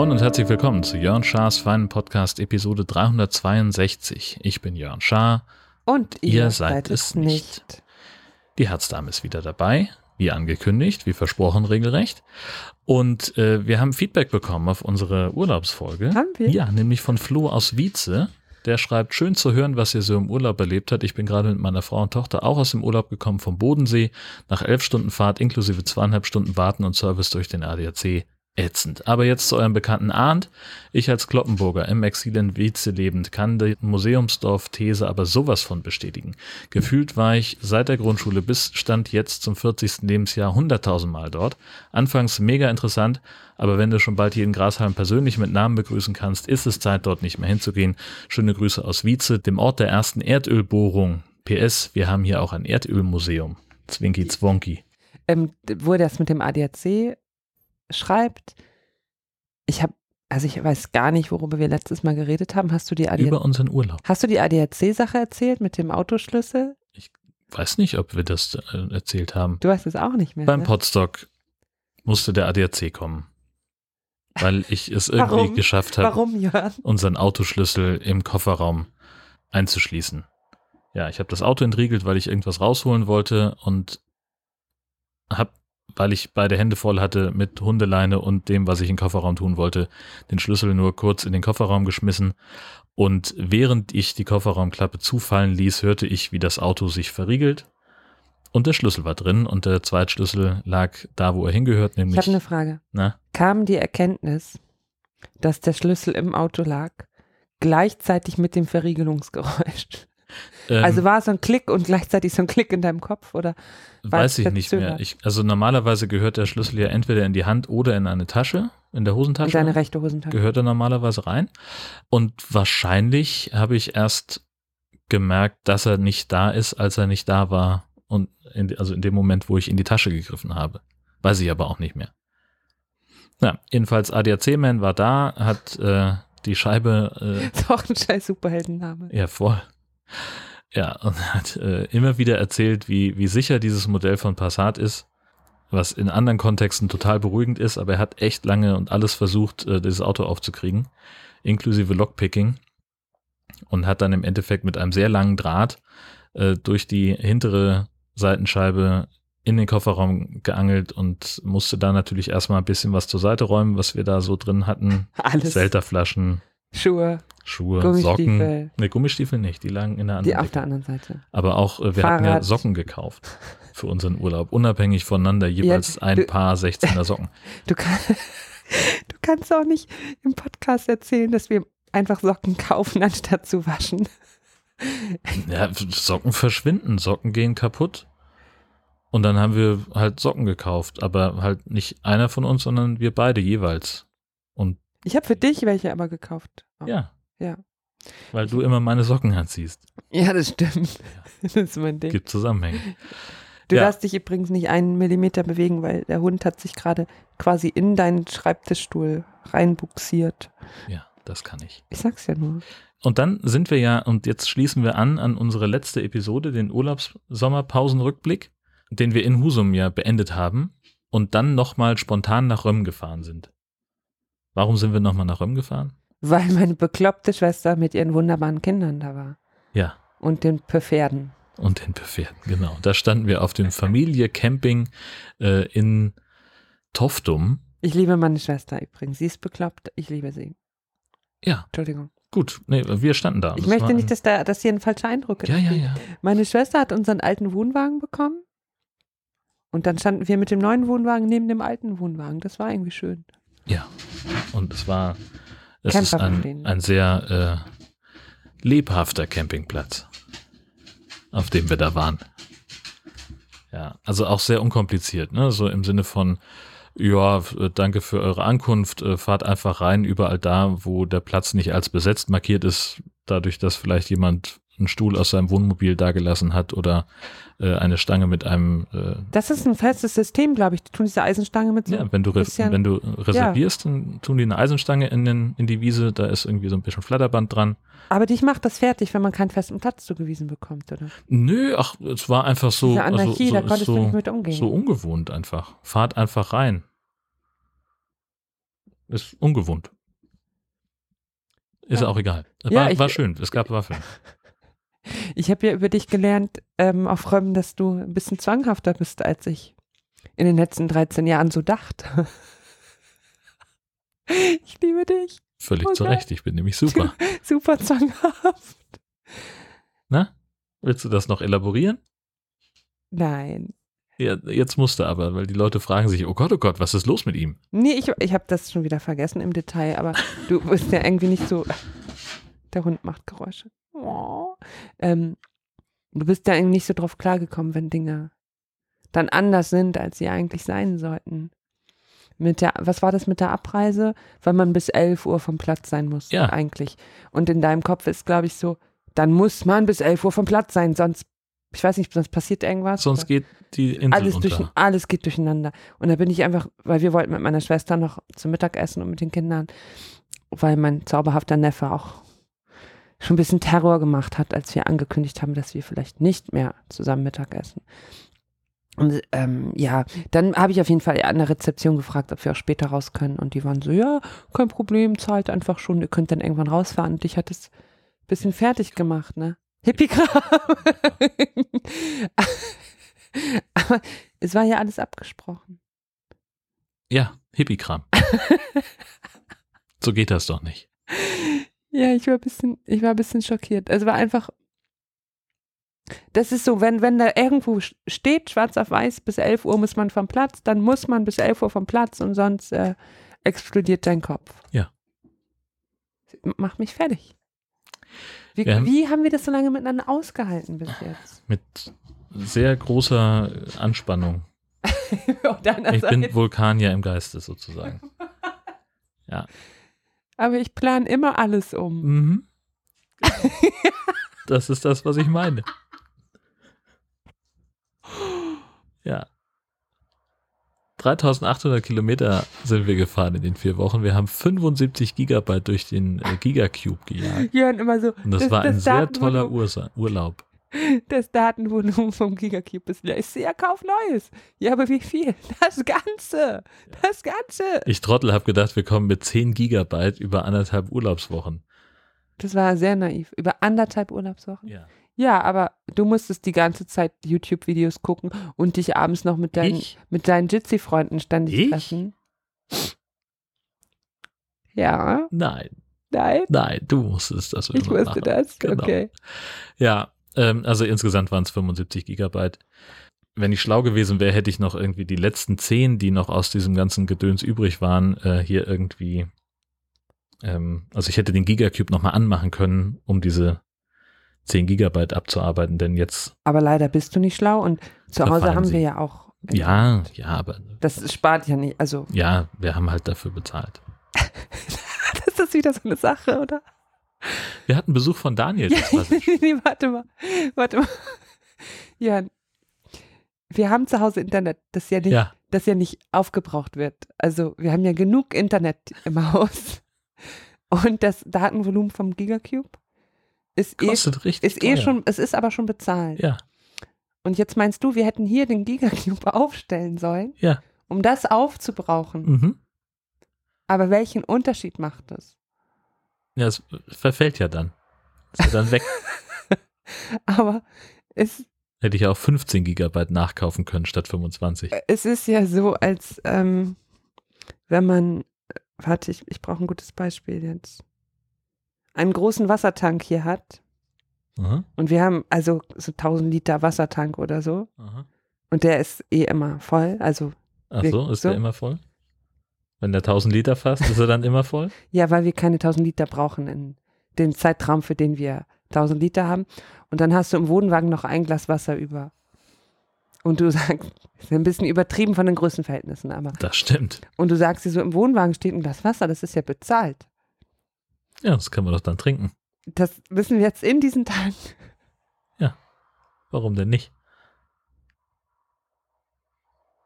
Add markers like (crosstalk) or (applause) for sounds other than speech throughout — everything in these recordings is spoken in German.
Moin und herzlich willkommen zu Jörn Schars feinen Podcast Episode 362. Ich bin Jörn Schaar. Und ihr, Ihr seid es nicht. Die Herzdame ist wieder dabei, wie angekündigt, wie versprochen regelrecht. Und äh, wir haben Feedback bekommen auf unsere Urlaubsfolge. Haben wir? Ja, nämlich von Flo aus Wietze. Der schreibt, schön zu hören, was ihr so im Urlaub erlebt habt. Ich bin gerade mit meiner Frau und Tochter auch aus dem Urlaub gekommen vom Bodensee. Nach elf Stunden Fahrt inklusive zweieinhalb Stunden Warten und Service durch den ADAC. Ätzend. Aber jetzt zu eurem Bekannten Arndt. Ich als Kloppenburger im Exil in Wietze lebend kann die Museumsdorf-These aber sowas von bestätigen. Gefühlt war ich seit der Grundschule bis Stand jetzt zum 40. Lebensjahr 100.000 Mal dort. Anfangs mega interessant, aber wenn du schon bald jeden Grashalm persönlich mit Namen begrüßen kannst, ist es Zeit, dort nicht mehr hinzugehen. Schöne Grüße aus Wietze, dem Ort der ersten Erdölbohrung. PS, wir haben hier auch ein Erdölmuseum. Zwinky Zwonky. Ähm, er das mit dem ADAC schreibt, ich habe, also ich weiß gar nicht, worüber wir letztes Mal geredet haben. Hast du die ADAC, Über unseren Urlaub. hast du die ADAC-Sache erzählt mit dem Autoschlüssel? Weiß nicht, ob wir das äh, erzählt haben. Du weißt es auch nicht mehr. Beim ne? Podstock musste der ADAC kommen. Weil ich es irgendwie Warum? geschafft habe, unseren Autoschlüssel im Kofferraum einzuschließen. Ja, ich habe das Auto entriegelt, weil ich irgendwas rausholen wollte und habe, weil ich beide Hände voll hatte mit Hundeleine und dem, was ich im Kofferraum tun wollte, den Schlüssel nur kurz in den Kofferraum geschmissen. Und während ich die Kofferraumklappe zufallen ließ, hörte ich, wie das Auto sich verriegelt. Und der Schlüssel war drin und der Zweitschlüssel lag da, wo er hingehört, Ich nämlich. habe eine Frage. na, Kam die Erkenntnis, dass der Schlüssel im Auto lag, gleichzeitig mit dem Verriegelungsgeräusch? Ähm, also war es so ein Klick und gleichzeitig so ein Klick in deinem Kopf oder? Weiß ich nicht mehr. Ich, also normalerweise gehört der Schlüssel ja entweder in die Hand oder in eine Tasche, in der in Hosentasche. deine rechte Hosentasche? gehört er normalerweise rein. Und wahrscheinlich habe ich erst gemerkt, dass er nicht da ist, als er nicht da war. Und in, also in dem Moment, wo ich in die Tasche gegriffen habe. Weiß ich aber auch nicht mehr. Na, jedenfalls ADAC-Man war da, hat äh, die Scheibe (laughs) Ist auch ein scheiß Superheldenname. äh, ja voll. Ja, und hat äh, immer wieder erzählt, wie, wie sicher dieses Modell von Passat ist, was in anderen Kontexten total beruhigend ist, aber er hat echt lange und alles versucht, äh, dieses Auto aufzukriegen, inklusive Lockpicking und hat dann im Endeffekt mit einem sehr langen Draht äh, durch die hintere Seitenscheibe in den Kofferraum geangelt und musste da natürlich erstmal ein bisschen was zur Seite räumen, was wir da so drin hatten. (laughs) Alles. Selterflaschen, Schuhe, Schuhe, Gummistiefel. Socken. Ne, Gummistiefel nicht, die lagen in der anderen die auf Ecke. der anderen Seite. Aber auch, äh, wir hatten ja Fahrrad. Socken gekauft für unseren Urlaub, unabhängig voneinander, jeweils ein du- Paar 16er Socken. (laughs) Du, kann, du kannst auch nicht im Podcast erzählen, dass wir einfach Socken kaufen, anstatt zu waschen. Ja, Socken verschwinden, Socken gehen kaputt. Und dann haben wir halt Socken gekauft, aber halt nicht einer von uns, sondern wir beide jeweils. Und Ich habe für dich welche aber gekauft. Oh. ja, Ja. weil du immer meine Socken anziehst. Ja, das stimmt. (laughs) Das ist mein Ding. Gibt Zusammenhänge. Du Ja. darfst dich übrigens nicht einen Millimeter bewegen, weil der Hund hat sich gerade quasi in deinen Schreibtischstuhl reinbuxiert. Ja, das kann ich. Ich sag's ja nur. Und dann sind wir ja, und jetzt schließen wir an an unsere letzte Episode, den Urlaubs-Sommerpausenrückblick, den wir in Husum ja beendet haben und dann nochmal spontan nach Röm gefahren sind. Warum sind wir nochmal nach Röm gefahren? Weil meine bekloppte Schwester mit ihren wunderbaren Kindern da war. Ja, Und den Pferden. und den Pferden, genau. Da standen wir auf dem Familie-Camping äh, in Toftum. Ich liebe meine Schwester übrigens. Sie ist bekloppt. Ich liebe sie. Ja, Entschuldigung. gut. Nee, wir standen da. Ich Das möchte nicht, dass, da, dass hier ein falscher Eindruck ein, Ja, ja, entsteht. ja. Meine Schwester hat unseren alten Wohnwagen bekommen. Und dann standen wir mit dem neuen Wohnwagen neben dem alten Wohnwagen. Das war irgendwie schön. Ja. Und es war, es ist ein, ein sehr äh, lebhafter Campingplatz, auf dem wir da waren. Ja, also auch sehr unkompliziert, ne? So im Sinne von, ja, äh, danke für eure Ankunft, äh, fahrt einfach rein, überall da, wo der Platz nicht als besetzt markiert ist, dadurch, dass vielleicht jemand einen Stuhl aus seinem Wohnmobil dagelassen hat oder äh, eine Stange mit einem. Äh, Das ist ein festes System, glaube ich. Die tun diese Eisenstange mit so. ja, wenn du, bisschen- wenn du reservierst, dann tun die eine Eisenstange in, den, in die Wiese, da ist irgendwie so ein bisschen Flatterband dran. Aber dich macht das fertig, wenn man keinen festen Platz zugewiesen bekommt, oder? Nö, ach, es war einfach so, Diese also, Anarchie, so, da konntest so, du nicht mit umgehen. so ungewohnt einfach. Fahrt einfach rein. Ist ungewohnt. Ist Ja. auch egal. War, Ja, ich- war schön, es gab Waffeln. (laughs) Ich habe ja über dich gelernt, ähm, auf Räumen, dass du ein bisschen zwanghafter bist, als ich in den letzten 13 Jahren so dachte. (laughs) Ich liebe dich. Völlig Oh zu. Recht, ich bin nämlich super. (laughs) Super zwanghaft. Na? Willst du das noch elaborieren? Nein. Ja, jetzt musst du aber, weil die Leute fragen sich, oh Gott, oh Gott, was ist los mit ihm? Nee, ich, ich habe das schon wieder vergessen im Detail, aber du bist ja irgendwie nicht so. Der Hund macht Geräusche. Oh. Ähm, du bist ja irgendwie nicht so drauf klargekommen, wenn Dinge dann anders sind, als sie eigentlich sein sollten. Mit der, was war das mit der Abreise? Weil man bis 11 Uhr vom Platz sein muss, Ja. eigentlich. Und in deinem Kopf ist, glaube ich, so, dann muss man bis 11 Uhr vom Platz sein, sonst, ich weiß nicht, sonst passiert irgendwas. Sonst geht die Insel alles, unter. durch, alles geht durcheinander. Und da bin ich einfach, weil wir wollten mit meiner Schwester noch zum Mittagessen und mit den Kindern, weil mein zauberhafter Neffe auch schon ein bisschen Terror gemacht hat, als wir angekündigt haben, dass wir vielleicht nicht mehr zusammen Mittag essen. Und ähm, ja, dann habe ich auf jeden Fall an der Rezeption gefragt, ob wir auch später raus können. Und die waren so, ja, kein Problem, zahlt einfach schon, ihr könnt dann irgendwann rausfahren. Und ich hatte es ein bisschen fertig gemacht, ne? Hippie-Kram. (laughs) Aber es war ja alles abgesprochen. Ja, Hippie-Kram. (laughs) so geht das doch nicht. Ja, ich war ein bisschen, ich war ein bisschen schockiert. Also war einfach, das ist so, wenn, wenn da irgendwo steht, schwarz auf weiß, bis 11 Uhr muss man vom Platz, dann muss man bis 11 Uhr vom Platz und sonst äh, explodiert dein Kopf. Ja. Mach mich fertig. Wie, haben- wie haben wir das so lange miteinander ausgehalten bis jetzt? Mit sehr großer Anspannung. (laughs) Ich bin. Vulkanier im Geiste sozusagen. (laughs) Ja. Aber ich plane immer alles um. Mhm. (laughs) Das ist das, was ich meine. (gasps) Ja. 3800 Kilometer sind wir gefahren in den vier Wochen. Wir haben 75 Gigabyte durch den äh, Gigacube gejagt. Jörn immer so. Und das, war ein sehr toller Ursa Urlaub. Das Datenvolumen vom Gigacube ist leer. Ich sehe, ja, kauf neues. Ja, aber wie viel? Das Ganze. Das Ganze. Ich Trottel habe gedacht, wir kommen mit 10 Gigabyte über anderthalb Urlaubswochen. Das war sehr naiv. Über anderthalb Urlaubswochen. Ja. Ja, aber du musstest die ganze Zeit YouTube-Videos gucken und dich abends noch mit deinen, Ich? mit deinen Jitsi-Freunden ständig Ich? treffen. Ja, Nein, nein, nein, du musstest das ich wusste machen. das. Genau. Okay. Ja, ähm, also insgesamt waren es 75 Gigabyte. Wenn ich schlau gewesen wäre, hätte ich noch irgendwie die letzten 10, die noch aus diesem ganzen Gedöns übrig waren, äh, hier irgendwie. Ähm, also ich hätte den Gigacube nochmal anmachen können, um diese 10 Gigabyte abzuarbeiten, denn jetzt, Aber leider bist du nicht schlau und zu Hause haben sie. wir ja auch. ja, ja, aber Das spart ja nicht. Also, ja, wir haben halt dafür bezahlt. (laughs) das ist wieder so eine Sache, oder? Wir hatten Besuch von Daniel. Schön. (laughs) nee, warte mal. Warte mal. (laughs) Ja. Wir haben zu Hause Internet, das ja nicht, ja, das ja nicht aufgebraucht wird. Also wir haben ja genug Internet im Haus. (laughs) Und das Datenvolumen vom Gigacube ist eh, kostet richtig. ist eh teuer. schon, es ist aber schon bezahlt. Ja, Und jetzt meinst du, wir hätten hier den Gigacube aufstellen sollen, ja. um das aufzubrauchen. Mhm. Aber welchen Unterschied macht das? Ja, es verfällt ja dann. Ist ja dann weg. (laughs) Aber es, Hätte ich ja auch 15 Gigabyte nachkaufen können statt 25. es ist ja so, als ähm, wenn man, warte, ich, ich brauche ein gutes Beispiel jetzt, einen großen Wassertank hier hat Aha, und wir haben also so 1000 Liter Wassertank oder so aha. und der ist eh immer voll, also Ach so, ist so. der immer voll? Wenn der 1000 Liter fasst, ist er dann immer voll? (laughs) ja, weil wir keine 1000 Liter brauchen in dem Zeitraum, für den wir 1000 Liter haben und dann hast du im Wohnwagen noch ein Glas Wasser über. Und du (laughs) sagst, ist ein bisschen übertrieben von den Größenverhältnissen, aber. Das stimmt. Und du sagst dir so, im Wohnwagen steht ein Glas Wasser, das ist ja bezahlt. Ja, das können wir doch dann trinken. Das müssen wir jetzt in diesen Tagen Warum denn nicht?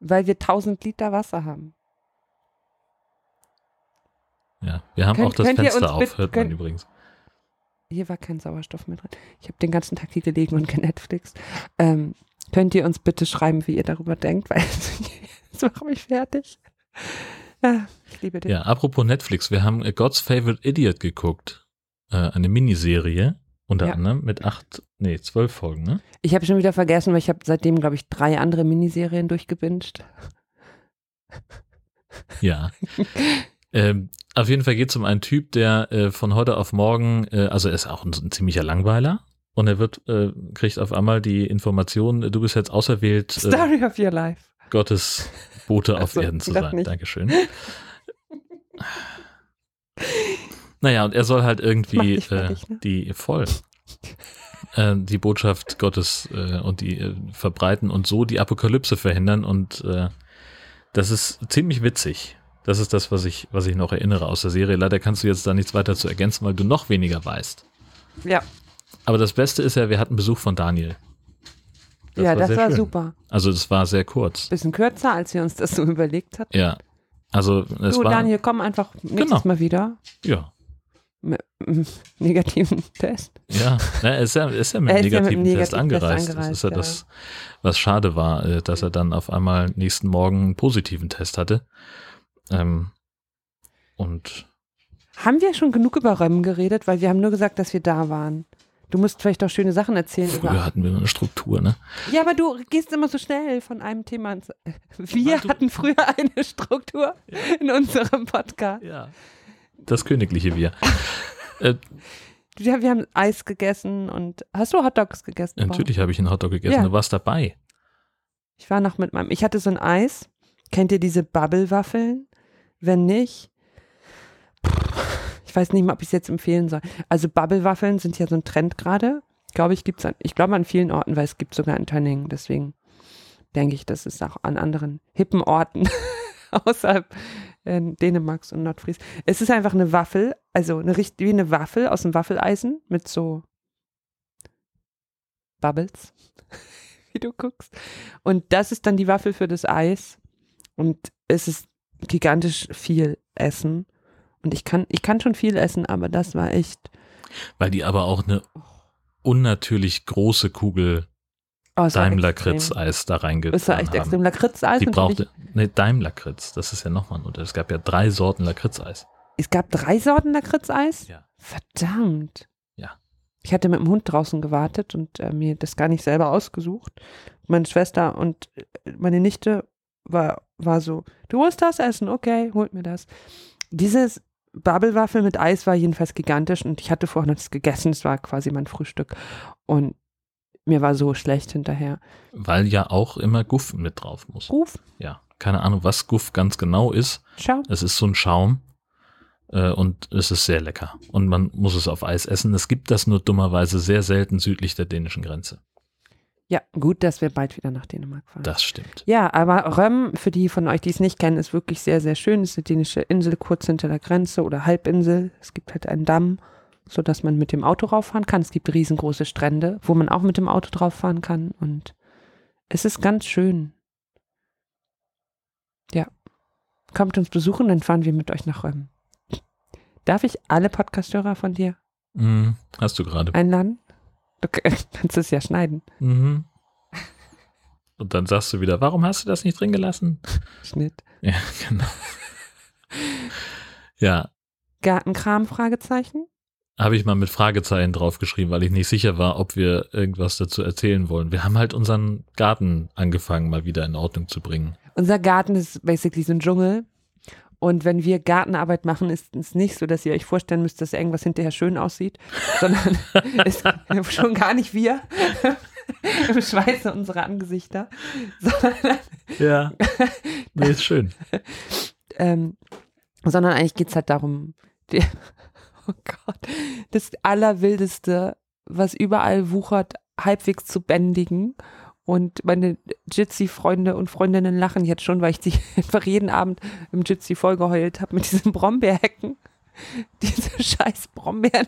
Weil wir 1000 Liter Wasser haben. Ja, wir haben Könnt- auch das Fenster auf, hört man übrigens. Hier war kein Sauerstoff mehr drin. Ich habe den ganzen Tag hier gelegen und genetflix. Ähm, könnt ihr uns bitte schreiben, wie ihr darüber denkt, weil das macht mich fertig. Ja, ich liebe den. Ja, apropos Netflix, wir haben God's Favorite Idiot geguckt. Äh, eine Miniserie, unter Ja. anderem, mit acht, nee, zwölf Folgen, ne? Ich habe schon wieder vergessen, weil ich habe seitdem, glaube ich, drei andere Miniserien durchgebinged. Ja. (laughs) ähm, auf jeden Fall geht es um einen Typ, der äh, von heute auf morgen, äh, also er ist auch ein, ein ziemlicher Langweiler. Und er wird, äh, kriegt auf einmal die Information, du bist jetzt auserwählt, äh, Story of your life. Gottes Bote Ach auf Erden zu sein. nicht. Dankeschön. Naja, und er soll halt irgendwie äh, fertig, ne? die voll äh, die Botschaft Gottes und die verbreiten und so die Apokalypse verhindern und das ist ziemlich witzig. Das ist das, was ich, was ich noch erinnere aus der Serie. Leider kannst du jetzt da nichts weiter zu ergänzen, weil du noch weniger weißt. Ja, Aber das Beste ist ja, wir hatten Besuch von Daniel. ja, das sehr war schön. super. Also es war sehr kurz. Bisschen kürzer, als wir uns das so (laughs) überlegt hatten. Ja. Also es du, war Daniel, komm einfach nächstes Genau. Mal wieder. ja. Mit einem (laughs) negativen Test. Ja, er ist ja, (laughs) ist ja mit einem ja mit negativen einem Test negativen Test angereist. Das angereist, ist ja ja. das, was schade war, äh, dass er dann auf einmal nächsten Morgen einen positiven Test hatte. Ähm, und Haben wir schon genug über Römmen geredet? Weil wir haben nur gesagt, dass wir da waren. Du musst vielleicht doch schöne Sachen erzählen. früher Über hatten wir eine Struktur, ne? ja, aber du gehst immer so schnell von einem Thema ins. (laughs) Wir du- hatten früher eine Struktur in unserem Podcast. Ja. Das königliche Wir. (laughs) äh, Ja, wir haben Eis gegessen und hast du Hotdogs gegessen? natürlich habe ich einen Hotdog gegessen, Ja. du warst dabei. Ich war noch mit meinem. Ich hatte so ein Eis. Kennt ihr diese Bubble-Waffeln? Wenn nicht, ich weiß nicht mal, ob ich es jetzt empfehlen soll. Also Bubble-Waffeln sind ja so ein Trend gerade. Glaube ich, gibt's an, ich glaube an vielen Orten, weil es gibt sogar in Tönningen. Deswegen denke ich, dass es auch an anderen hippen Orten (laughs) außerhalb äh, Dänemarks und Nordfries. Es ist einfach eine Waffel, also eine wie eine Waffel aus dem Waffeleisen mit so Bubbles, (laughs) wie du guckst. Und das ist dann die Waffel für das Eis. Und es ist gigantisch viel Essen. Und ich kann, ich kann schon viel essen, aber das war echt. Weil die aber auch eine unnatürlich große Kugel Oh, es war Daimler-Kritz extrem. Eis da Es war reingetan echt haben. extrem. Lakritz-Eis. Die brauchte, ne, Daimler-Kritz, das ist ja nochmal ein Unterschied. Es gab ja drei Sorten Lakritzeis. Es gab drei Sorten Lakritz-Eis? Ja. Verdammt. Ja. Ich hatte mit dem Hund draußen gewartet und äh, mir das gar nicht selber ausgesucht. Meine Schwester und äh, meine Nichte war, war so, du musst das essen, okay, holt mir das. Dieses Bubble-Waffel mit Eis war jedenfalls gigantisch und ich hatte vorher noch das gegessen, es war quasi mein Frühstück und mir war so schlecht hinterher. Weil ja auch immer Guff mit drauf muss. Ruf, Ja, keine Ahnung, was Guff ganz genau ist. schau. Es ist so ein Schaum äh, und es ist sehr lecker. Und man muss es auf Eis essen. Es gibt das nur dummerweise sehr selten südlich der dänischen Grenze. Ja, gut, dass wir bald wieder nach Dänemark fahren. Das stimmt. Ja, aber Röm, für die von euch, die es nicht kennen, ist wirklich sehr, sehr schön. Es ist eine dänische Insel kurz hinter der Grenze oder Halbinsel. Es gibt halt einen Damm, sodass man mit dem Auto rauffahren kann. Es gibt riesengroße Strände, wo man auch mit dem Auto drauf fahren kann. Und es ist ganz schön. Ja. Kommt uns besuchen, dann fahren wir mit euch nach Röm. Darf ich alle Podcasthörer von dir Mhm, hast du gerade. einladen? (laughs) Du kannst es ja schneiden. Mhm. Und dann sagst du wieder, warum hast du das nicht drin gelassen? Schnitt. Ja, (laughs) genau. Ja, Gartenkram? Fragezeichen? habe ich mal mit Fragezeichen draufgeschrieben, weil ich nicht sicher war, ob wir irgendwas dazu erzählen wollen. Wir haben halt unseren Garten angefangen, mal wieder in Ordnung zu bringen. Unser Garten ist basically so ein Dschungel. Und wenn wir Gartenarbeit machen, ist es nicht so, dass ihr euch vorstellen müsst, dass irgendwas hinterher schön aussieht, sondern (laughs) ist schon gar nicht wir (laughs) im Schweiße unserer Angesichter, (laughs) sondern, Ja, nee, ist schön. ähm, sondern eigentlich geht es halt darum, die, oh Gott, das Allerwildeste, was überall wuchert, halbwegs zu bändigen. Und meine Jitsi-Freunde und Freundinnen lachen jetzt schon, weil ich die (laughs) einfach jeden Abend im Jitsi vollgeheult habe mit diesen Brombeerhecken. (laughs) Diese scheiß Brombeeren.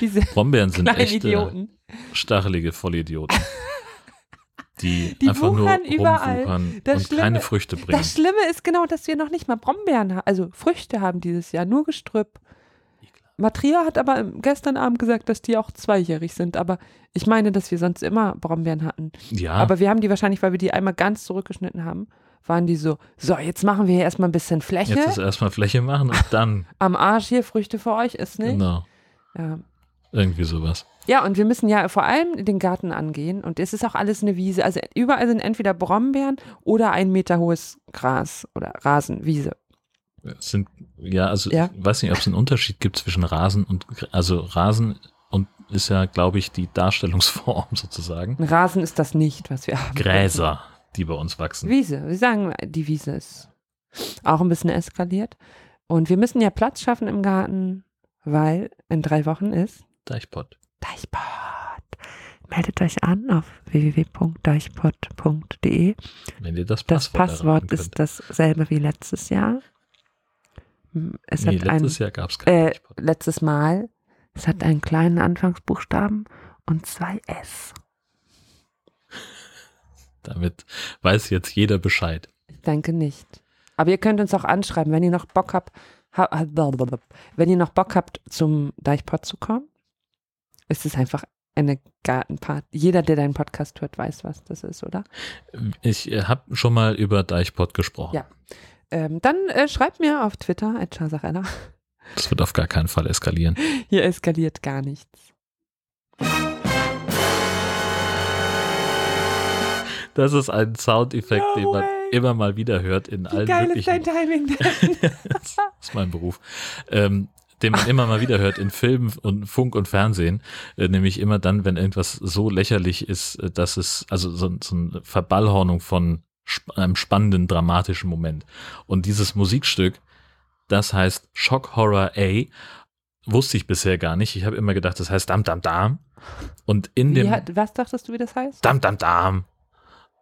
Diese Brombeeren sind kleinen echt. Idioten. stachelige Vollidioten. (laughs) Die, Die einfach nur überall. und Schlimme- keine Früchte bringen. Das Schlimme ist genau, dass wir noch nicht mal Brombeeren haben, also Früchte haben dieses Jahr, nur Gestrüpp. Matria hat aber gestern Abend gesagt, dass die auch zweijährig sind, aber ich meine, dass wir sonst immer Brombeeren hatten. ja, Aber wir haben die wahrscheinlich, weil wir die einmal ganz zurückgeschnitten haben, waren die so, so, jetzt machen wir hier erstmal ein bisschen Fläche. jetzt ist erstmal Fläche machen und dann, (laughs) Am Arsch hier Früchte für euch ist nicht. genau, Ja. irgendwie sowas. ja, und wir müssen ja vor allem den Garten angehen und es ist auch alles eine Wiese. Also überall sind entweder Brombeeren oder ein Meter hohes Gras oder Rasen, Wiese. Es sind, ja, also Ja. ich weiß nicht, ob es einen Unterschied gibt zwischen Rasen und, also Rasen und ist ja, glaube ich, die Darstellungsform (laughs) sozusagen. Rasen ist das nicht, was wir haben. Gräser, die bei uns wachsen. Wiese. Wir sagen, die Wiese ist auch ein bisschen eskaliert. Und wir müssen ja Platz schaffen im Garten, weil in drei Wochen ist Deichpott. Deichpot. Meldet euch an auf www.deichpot.de. Wenn ihr das Das Passwort, Passwort erraten ist dasselbe wie letztes Jahr. Es Nee, hat ein, letztes Jahr gab es kein äh, letztes Mal. Es hat einen kleinen Anfangsbuchstaben und zwei S. Damit weiß jetzt jeder Bescheid. Ich denke nicht. Aber ihr könnt uns auch anschreiben, wenn ihr noch Bock habt, wenn ihr noch Bock habt, zum Deichpot zu kommen. Ist es einfach eine Gartenparty. Jeder, der deinen Podcast hört, weiß, was das ist, oder? Ich äh, habe schon mal über Deichpott gesprochen. Ja. Ähm, dann äh, schreibt mir auf Twitter, at Chasarella. Das wird auf gar keinen Fall eskalieren. Hier eskaliert gar nichts. Das ist ein Soundeffekt, No den man way. immer mal wieder hört in Wie allen geil ist möglichen dein Timing denn? (laughs) das ist mein Beruf, ähm, den man immer mal wieder hört in Filmen und Funk und Fernsehen, äh, nämlich immer dann, wenn irgendwas so lächerlich ist, äh, dass es, also so, so eine Verballhornung von einem spannenden, dramatischen Moment. Und dieses Musikstück, das heißt Shock Horror A, wusste ich bisher gar nicht. Ich habe immer gedacht, das heißt Dam Dam Dam. Und in dem hat, was dachtest du, wie das heißt? Dam, dam, dam.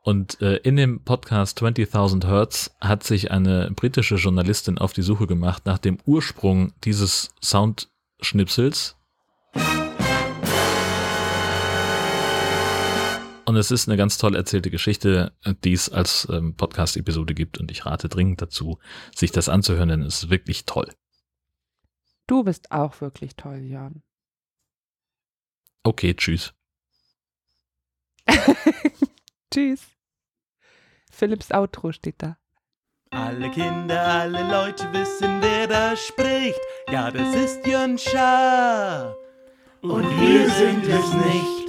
Und äh, in dem Podcast 20.000 Hertz hat sich eine britische Journalistin auf die Suche gemacht nach dem Ursprung dieses Soundschnipsels. Und es ist eine ganz toll erzählte Geschichte, die es als ähm, Podcast-Episode gibt. Und ich rate dringend dazu, sich das anzuhören, denn es ist wirklich toll. Du bist auch wirklich toll, Jan. Okay, tschüss. (laughs) Tschüss. Philips Outro steht da. Alle Kinder, alle Leute wissen, wer da spricht. Ja, das ist Jön Schaar. Und wir sind es nicht.